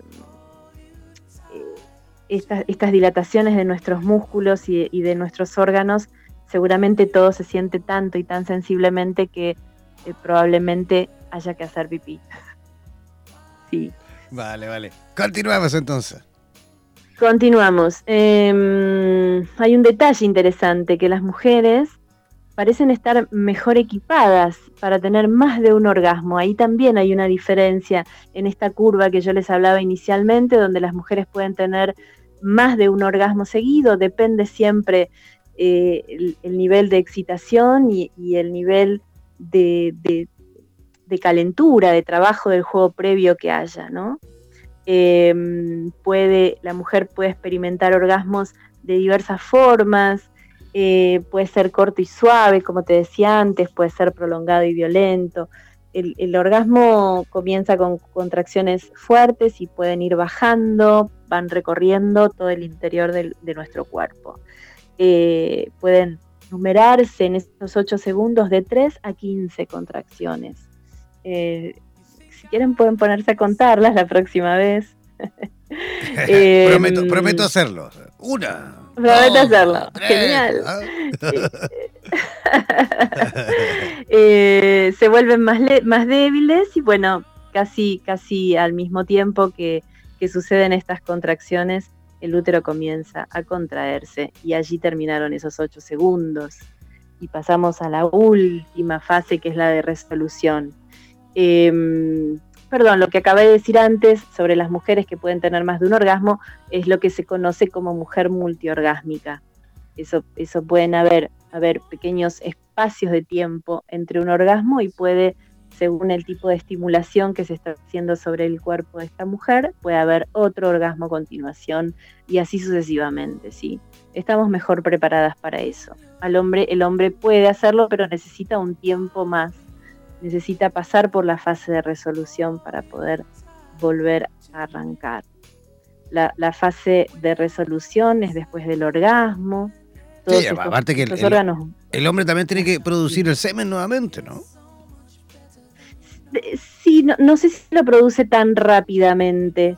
estas, estas, dilataciones de nuestros músculos y, y, de nuestros órganos, seguramente todo se siente tanto y tan sensiblemente que probablemente haya que hacer pipí. *laughs* sí. Vale, vale. Continuamos entonces. Continuamos. Em, hay un detalle interesante, que las mujeres parecen estar mejor equipadas para tener más de un orgasmo. Ahí también hay una diferencia en esta curva que yo les hablaba inicialmente, donde las mujeres pueden tener más de un orgasmo seguido, depende siempre eh, el, nivel de excitación y, el nivel de, calentura, de trabajo del juego previo que haya, ¿no? Em, puede, la mujer puede experimentar orgasmos de diversas formas, eh, puede ser corto y suave, como te decía antes, puede ser prolongado y violento. El, orgasmo comienza con contracciones fuertes y pueden ir bajando, van recorriendo todo el interior de nuestro cuerpo. Eh, pueden numerarse en estos 8 segundos de 3 a 15 contracciones. Eh, si quieren pueden ponerse a contarlas la próxima vez. *laughs* *laughs* prometo, em, prometo hacerlo. Una. Prometo hacerlo. Genial. *laughs* Eh, se vuelven más, más débiles y bueno, casi, casi al mismo tiempo que, que suceden estas contracciones, el útero comienza a contraerse y allí terminaron esos ocho segundos. Y pasamos a la última fase que es la de resolución. Em, perdón, lo que acabé de decir antes sobre las mujeres que pueden tener más de un orgasmo es lo que se conoce como mujer multiorgásmica. Eso, eso pueden haber, haber pequeños espacios de tiempo entre un orgasmo y puede, según el tipo de estimulación que se está haciendo sobre el cuerpo de esta mujer, puede haber otro orgasmo a continuación y así sucesivamente, ¿sí? Estamos mejor preparadas para eso. Al hombre, el hombre puede hacerlo, pero necesita un tiempo más necesita pasar por la fase de resolución para poder volver a arrancar. La, fase de resolución es después del orgasmo. sí, aparte que el, órganos, el, hombre también tiene que producir el semen nuevamente, ¿no? Sí, no, sé si lo produce tan rápidamente.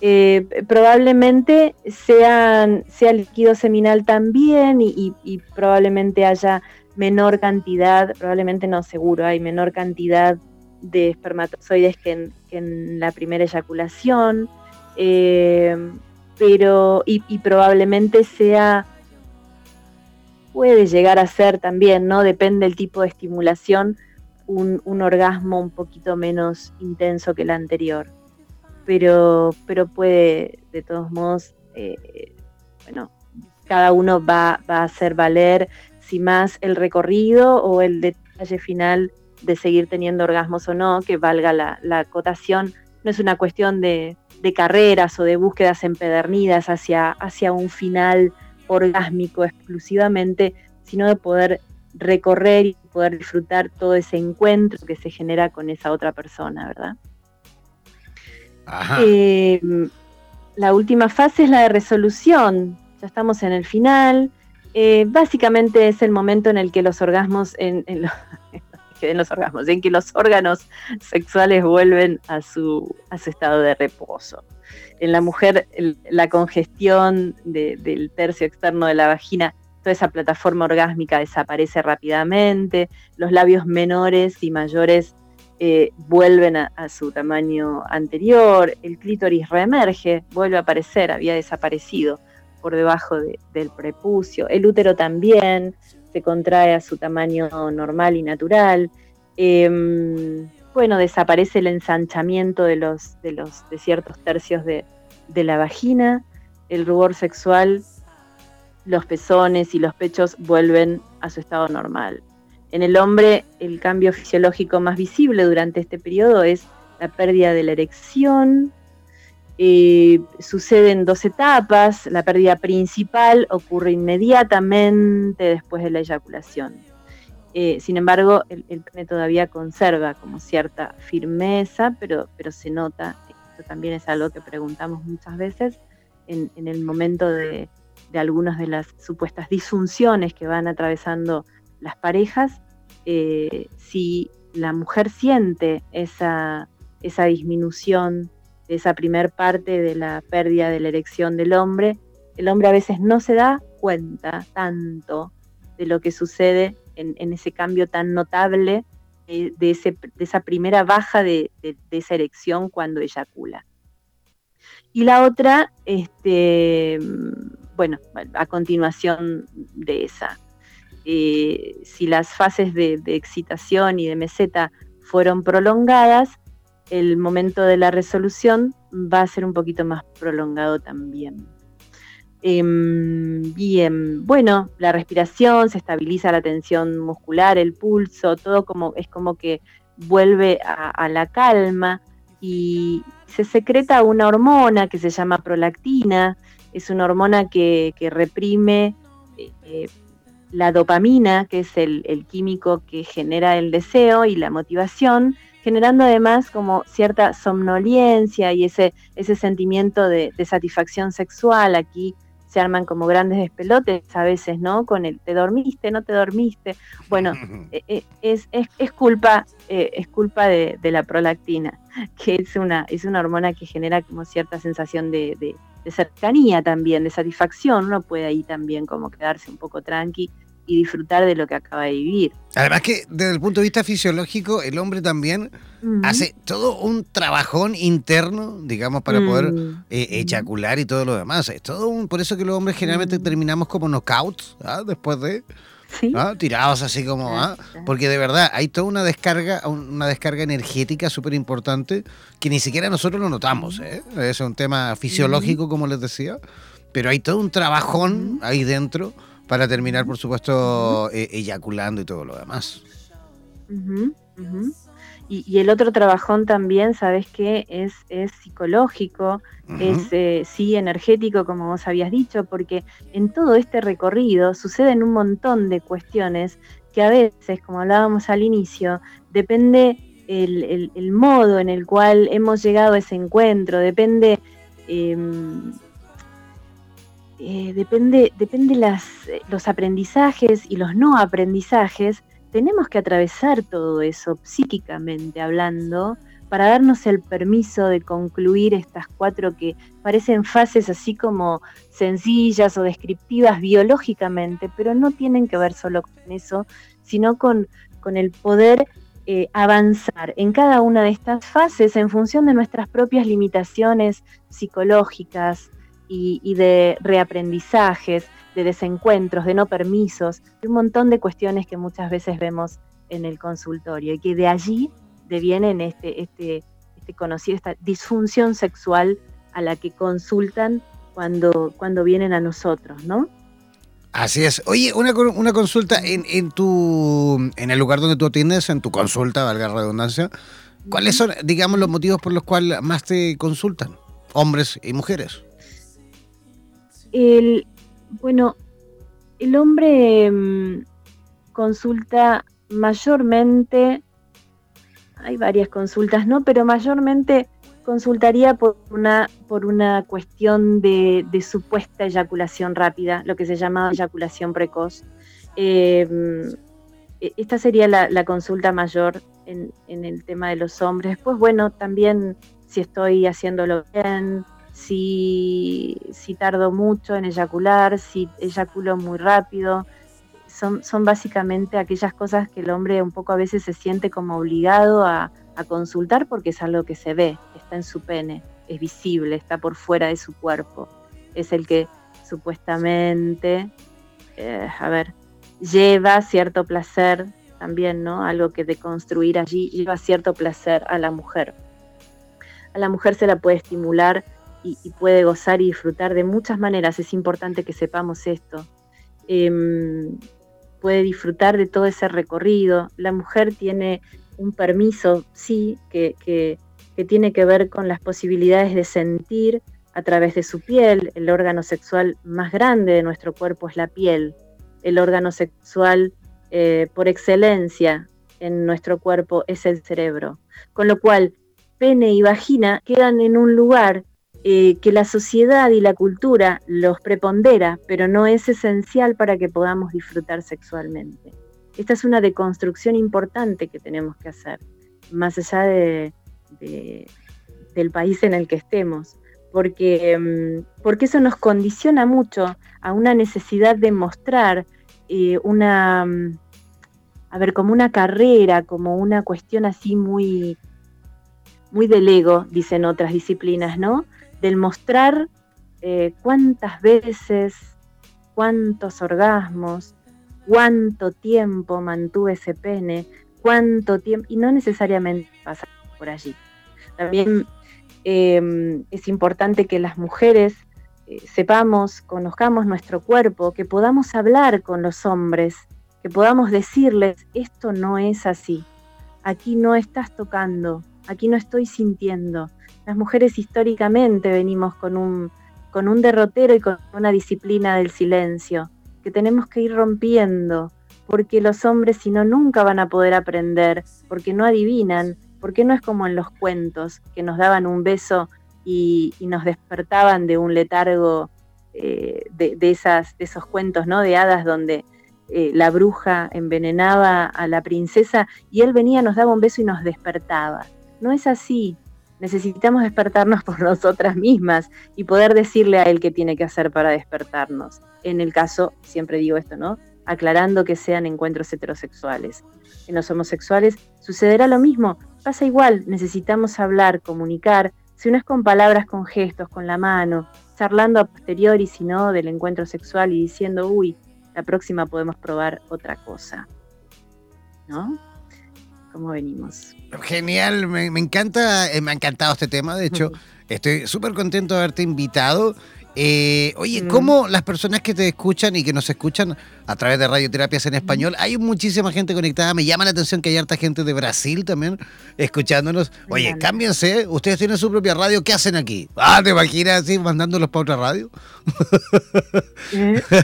Eh, probablemente sean, sea líquido seminal también y, y probablemente haya menor cantidad, probablemente no seguro, hay menor cantidad de espermatozoides que en, la primera eyaculación, eh, pero y, probablemente sea, puede llegar a ser también, ¿no? Depende del tipo de estimulación, un, orgasmo un poquito menos intenso que el anterior, pero, pero puede, de todos modos, eh, bueno, cada uno va, va a hacer valer si más el recorrido o el detalle final de seguir teniendo orgasmos o no, que valga la, acotación. No es una cuestión de, carreras o de búsquedas empedernidas hacia, hacia un final orgásmico exclusivamente, sino de poder recorrer y poder disfrutar todo ese encuentro que se genera con esa otra persona, ¿verdad? Eh, la última fase es la de resolución. Ya estamos en el final. Eh, básicamente es el momento en el que los orgasmos, en, *laughs* los que los órganos sexuales vuelven a su, estado de reposo. En la mujer, la congestión del tercio externo de la vagina, toda esa plataforma orgásmica desaparece rápidamente, los labios menores y mayores eh, vuelven a, su tamaño anterior, el clítoris reemerge, vuelve a aparecer, había desaparecido por debajo del prepucio. El útero también se contrae a su tamaño normal y natural. Em, bueno, desaparece el ensanchamiento de los, de de ciertos tercios de, la vagina, el rubor sexual, los pezones y los pechos vuelven a su estado normal. En el hombre, el cambio fisiológico más visible durante este periodo es la pérdida de la erección, eh, sucede en dos etapas. La pérdida principal ocurre inmediatamente después de la eyaculación. Eh, sin embargo, el, pene todavía conserva como cierta firmeza, pero, pero se nota, esto también es algo que preguntamos muchas veces, en, el momento de, algunas de las supuestas disfunciones que van atravesando las parejas, eh, si la mujer siente esa, esa disminución de esa primer parte de la pérdida de la erección del hombre, el hombre a veces no se da cuenta tanto de lo que sucede en, ese cambio tan notable de, ese, de esa primera baja de, esa erección cuando eyacula. Y la otra, este, bueno, a continuación de esa. Eh, si las fases de, excitación y de meseta fueron prolongadas, el momento de la resolución va a ser un poquito más prolongado también. Em, bien, bueno, la respiración, se estabiliza la tensión muscular, el pulso, todo como es como que vuelve a, la calma y se secreta una hormona que se llama prolactina, es una hormona que, reprime eh, la dopamina, que es el, químico que genera el deseo y la motivación, generando además como cierta somnolencia y ese, ese sentimiento de, de satisfacción sexual aquí se arman como grandes despelotes a veces, ¿no? Con el te dormiste, no te dormiste. Bueno, *laughs* eh, eh, es, es, culpa, eh, es culpa de, la prolactina, *laughs* que es una, es una hormona que genera como cierta sensación de, de, de cercanía también, de satisfacción. Uno puede ahí también como quedarse un poco tranqui y disfrutar de lo que acaba de vivir. Además que desde el punto de vista fisiológico, el hombre también hace todo un trabajón interno, digamos, para poder mm. eh, eyacular y todo lo demás. Es todo un, por eso que los hombres generalmente mm. terminamos como knockouts, ¿ah? después de ¿ah? tirados así como, ¿ah? porque de verdad hay toda una descarga, una descarga energética súper importante que ni siquiera nosotros lo notamos. ¿eh? Es un tema fisiológico, como les decía, pero hay todo un trabajón ahí dentro para terminar, por supuesto, eh, eyaculando y todo lo demás. Y, el otro trabajón también, ¿sabes qué? Es, es psicológico, es eh, sí energético, como vos habías dicho, porque en todo este recorrido suceden un montón de cuestiones que a veces, como hablábamos al inicio, depende el, el, modo en el cual hemos llegado a ese encuentro, depende em, eh, depende, depende eh, los aprendizajes y los no aprendizajes, tenemos que atravesar todo eso psíquicamente hablando para darnos el permiso de concluir estas cuatro que parecen fases así como sencillas o descriptivas biológicamente, pero no tienen que ver solo con eso, sino con, con el poder eh, avanzar en cada una de estas fases en función de nuestras propias limitaciones psicológicas, y, de reaprendizajes, de desencuentros, de no permisos, un montón de cuestiones que muchas veces vemos en el consultorio y que de allí devienen este, este, este conocido, esta disfunción sexual a la que consultan cuando, cuando vienen a nosotros, ¿no? Así es. Oye, una, una consulta en, en, tu, en el lugar donde tú atiendes, en tu consulta, valga la redundancia, ¿cuáles son, digamos, los motivos por los cuales más te consultan, hombres y mujeres? El, bueno, el hombre mm, consulta mayormente, hay varias consultas, ¿no? Pero mayormente consultaría por una, por una cuestión de, supuesta eyaculación rápida, lo que se llama eyaculación precoz. Em, e, esta sería la, consulta mayor en, en, el tema de los hombres. Después, bueno, también si estoy haciéndolo bien, si, si tardo mucho en eyacular, si eyaculo muy rápido. Son, son básicamente aquellas cosas que el hombre un poco a veces se siente como obligado a, consultar porque es algo que se ve, está en su pene, es visible, está por fuera de su cuerpo. Es el que supuestamente, eh, a ver, lleva cierto placer también, ¿no? Algo que de construir allí lleva cierto placer a la mujer. A la mujer se la puede estimular y, puede gozar y disfrutar de muchas maneras. Es importante que sepamos esto. Em, puede disfrutar de todo ese recorrido. La mujer tiene un permiso, sí, que, que, tiene que ver con las posibilidades de sentir a través de su piel. El órgano sexual más grande de nuestro cuerpo es la piel. El órgano sexual eh, por excelencia en nuestro cuerpo es el cerebro. Con lo cual, pene y vagina quedan en un lugar eh, que la sociedad y la cultura los prepondera, pero no es esencial para que podamos disfrutar sexualmente. Esta es una deconstrucción importante que tenemos que hacer, más allá de, del país en el que estemos, porque, mm, porque eso nos condiciona mucho a una necesidad de mostrar eh, una, mm, a ver, como una carrera, como una cuestión así muy, muy del ego, dicen otras disciplinas, ¿no? Del mostrar eh, cuántas veces, cuántos orgasmos, cuánto tiempo mantuve ese pene, cuánto tiempo, y no necesariamente pasa por allí. También em, es importante que las mujeres eh, sepamos, conozcamos nuestro cuerpo, que podamos hablar con los hombres, que podamos decirles, esto no es así, aquí no estás tocando, aquí no estoy sintiendo. Las mujeres históricamente venimos con un, con un derrotero y con una disciplina del silencio, que tenemos que ir rompiendo, porque los hombres si no nunca van a poder aprender, porque no adivinan, porque no es como en los cuentos, que nos daban un beso y, nos despertaban de un letargo eh, de, esas, de esos cuentos ¿no? de hadas donde eh, la bruja envenenaba a la princesa y él venía, nos daba un beso y nos despertaba. No es así. Necesitamos despertarnos por nosotras mismas y poder decirle a él qué tiene que hacer para despertarnos. En el caso, siempre digo esto, ¿no? Aclarando que sean encuentros heterosexuales. En los homosexuales sucederá lo mismo, pasa igual, necesitamos hablar, comunicar, si no es con palabras, con gestos, con la mano, charlando a posteriori, si no, del encuentro sexual y diciendo, uy, la próxima podemos probar otra cosa. ¿No? ¿Cómo venimos? Genial, me, encanta, eh, me ha encantado este tema, de hecho, estoy súper contento de haberte invitado eh, oye. ¿cómo las personas que te escuchan y que nos escuchan a través de radioterapias en español, hay muchísima gente conectada, me llama la atención que hay harta gente de Brasil también escuchándonos. Oye, cámbiense, ustedes tienen su propia radio, ¿qué hacen aquí? Ah, ¿te imaginas así mandándolos para otra radio?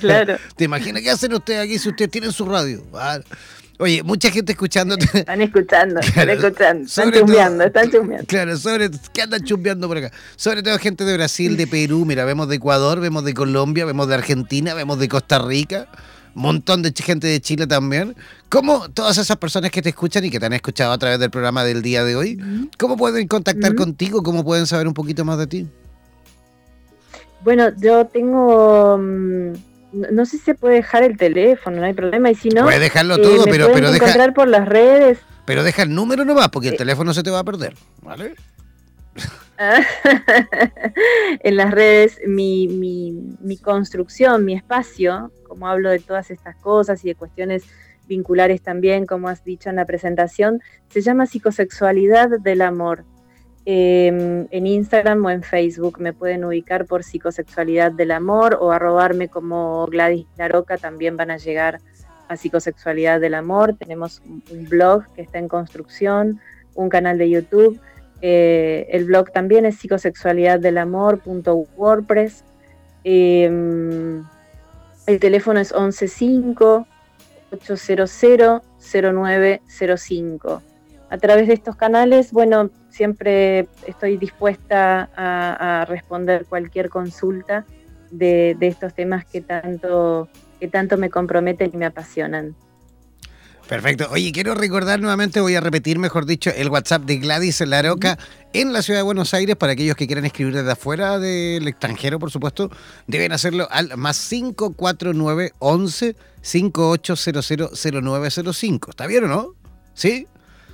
claro. *laughs* ¿Te imaginas qué hacen ustedes aquí si ustedes tienen su radio? Ah, Oye, mucha gente escuchándote. Están escuchando, *laughs* están escuchando. Están chumbeando, están chumbeando. Claro, sobre, ¿qué andan chumbeando por acá? Sobre todo gente de Brasil, de Perú, mira, vemos de Ecuador, vemos de Colombia, vemos de Argentina, vemos de Costa Rica, montón de gente de Chile también. ¿Cómo todas esas personas que te escuchan y que te han escuchado a través del programa del día de hoy, cómo pueden contactar contigo? ¿Cómo pueden saber un poquito más de ti? Bueno, yo tengo... Mm, no, sé si se puede dejar el teléfono, no hay problema. Y si no, puede dejarlo todo, eh, pero, pero encontrar por las redes. Pero deja el número nomás, porque el eh. teléfono se te va a perder, ¿vale? *laughs* en las redes, mi, mi, mi construcción, mi espacio, como hablo de todas estas cosas y de cuestiones vinculares también, como has dicho en la presentación, se llama psicosexualidad del amor. Em, en Instagram o en Facebook me pueden ubicar por psicosexualidad del amor o arrobarme como Gladys Laroca, también van a llegar a psicosexualidad del amor. Tenemos un blog que está en construcción, un canal de YouTube. Eh, el blog también es psicosexualidaddelamor.wordpress. Eh, el teléfono es 115 800 0905 a través de estos canales, bueno, siempre estoy dispuesta a, responder cualquier consulta de, estos temas que tanto, que tanto me comprometen y me apasionan. Perfecto. Oye, quiero recordar nuevamente, voy a repetir, mejor dicho, el WhatsApp de Gladys Laroca en la ciudad de Buenos Aires para aquellos que quieran escribir desde afuera del extranjero, por supuesto, deben hacerlo al más 549 11 5800 0905. ¿Está bien o no? ¿Sí?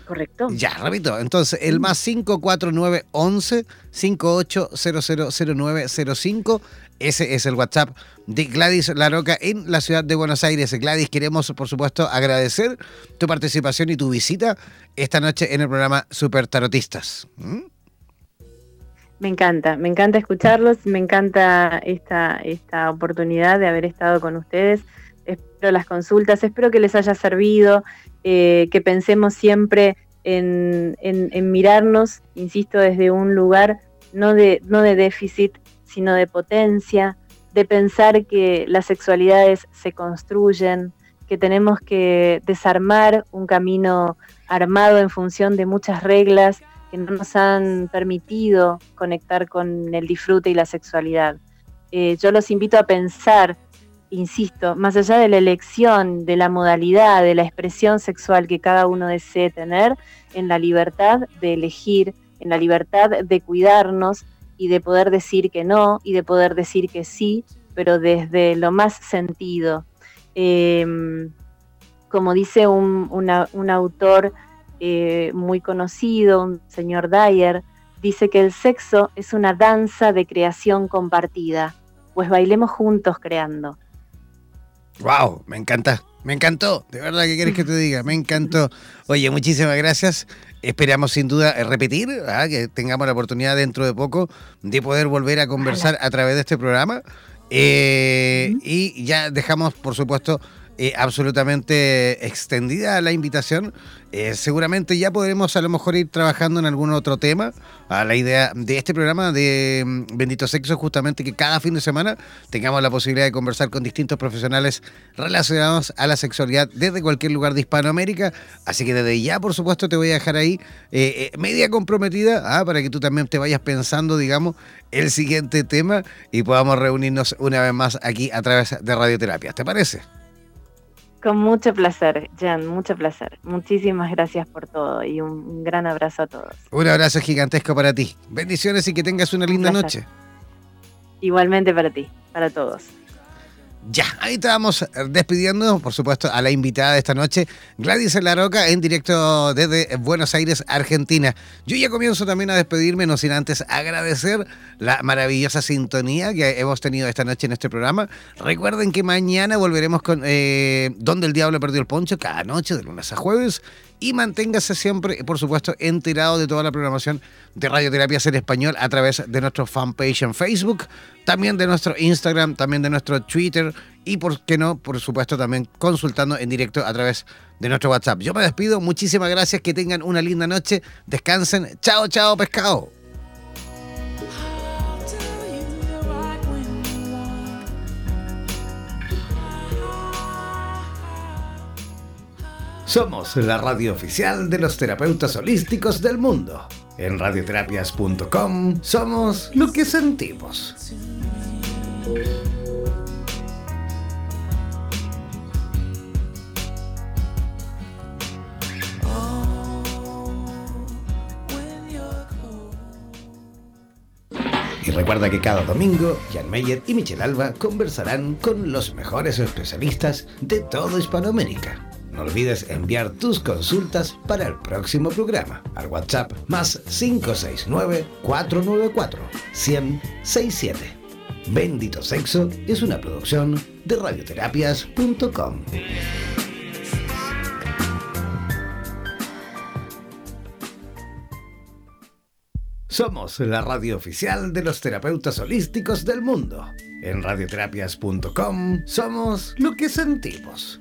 Correcto. Ya, repito. Entonces, el más 54911 58000905. Ese es el WhatsApp de Gladys Laroca en la ciudad de Buenos Aires. Gladys, queremos, por supuesto, agradecer tu participación y tu visita esta noche en el programa Super Tarotistas. ¿Mm? Me encanta, me encanta escucharlos, me encanta esta, esta oportunidad de haber estado con ustedes. Espero las consultas, espero que les haya servido, eh, que pensemos siempre en, mirarnos, insisto, desde un lugar no de, déficit, sino de potencia, de pensar que las sexualidades se construyen, que tenemos que desarmar un camino armado en función de muchas reglas que no nos han permitido conectar con el disfrute y la sexualidad. Eh, yo los invito a pensar, insisto, más allá de la elección, de la modalidad, de la expresión sexual que cada uno desee tener, en la libertad de elegir, en la libertad de cuidarnos y de poder decir que no y de poder decir que sí, pero desde lo más sentido. Em, como dice un, autor eh, muy conocido, un señor Dyer, dice que el sexo es una danza de creación compartida, pues bailemos juntos creando. ¡Wow! Me encanta, me encantó, de verdad que quieres que te diga, me encantó. Oye, muchísimas gracias. Esperamos sin duda repetir, ¿ah? que tengamos la oportunidad dentro de poco de poder volver a conversar a través de este programa. Eh, y ya dejamos, por supuesto, eh, absolutamente extendida la invitación. Eh, seguramente ya podremos a lo mejor ir trabajando en algún otro tema. A la idea de este programa de mm, Bendito Sexo justamente que cada fin de semana tengamos la posibilidad de conversar con distintos profesionales relacionados a la sexualidad desde cualquier lugar de Hispanoamérica. Así que desde ya, por supuesto, te voy a dejar ahí eh, media comprometida ah, para que tú también te vayas pensando, digamos, el siguiente tema y podamos reunirnos una vez más aquí a través de Radioterapia. ¿Te parece? Con mucho placer, Jan, mucho placer. Muchísimas gracias por todo y un, gran abrazo a todos. Un abrazo gigantesco para ti. Bendiciones y que tengas una linda noche. Igualmente para ti, para todos. Ya, ahí estábamos despidiendo, por supuesto, a la invitada de esta noche, Gladys La Roca, en directo desde Buenos Aires, Argentina. Yo ya comienzo también a despedirme, no sin antes agradecer la maravillosa sintonía que hemos tenido esta noche en este programa. Recuerden que mañana volveremos con eh, Donde el Diablo perdió el poncho, cada noche, de lunes a jueves y manténgase siempre, por supuesto, enterado de toda la programación de Radioterapias en Español a través de nuestro fanpage en Facebook, también de nuestro Instagram, también de nuestro Twitter y, por qué no, por supuesto, también consultando en directo a través de nuestro WhatsApp. Yo me despido, muchísimas gracias, que tengan una linda noche, descansen, chao, chao, pescado. Somos la radio oficial de los terapeutas holísticos del mundo. En radioterapias.com somos lo que sentimos. Y recuerda que cada domingo, Jan Meyer y Michelle Alba conversarán con los mejores especialistas de toda Hispanoamérica. No olvides enviar tus consultas para el próximo programa al WhatsApp más 569-494-1067. Bendito Sexo es una producción de radioterapias.com. Somos la radio oficial de los terapeutas holísticos del mundo. En radioterapias.com somos lo que sentimos.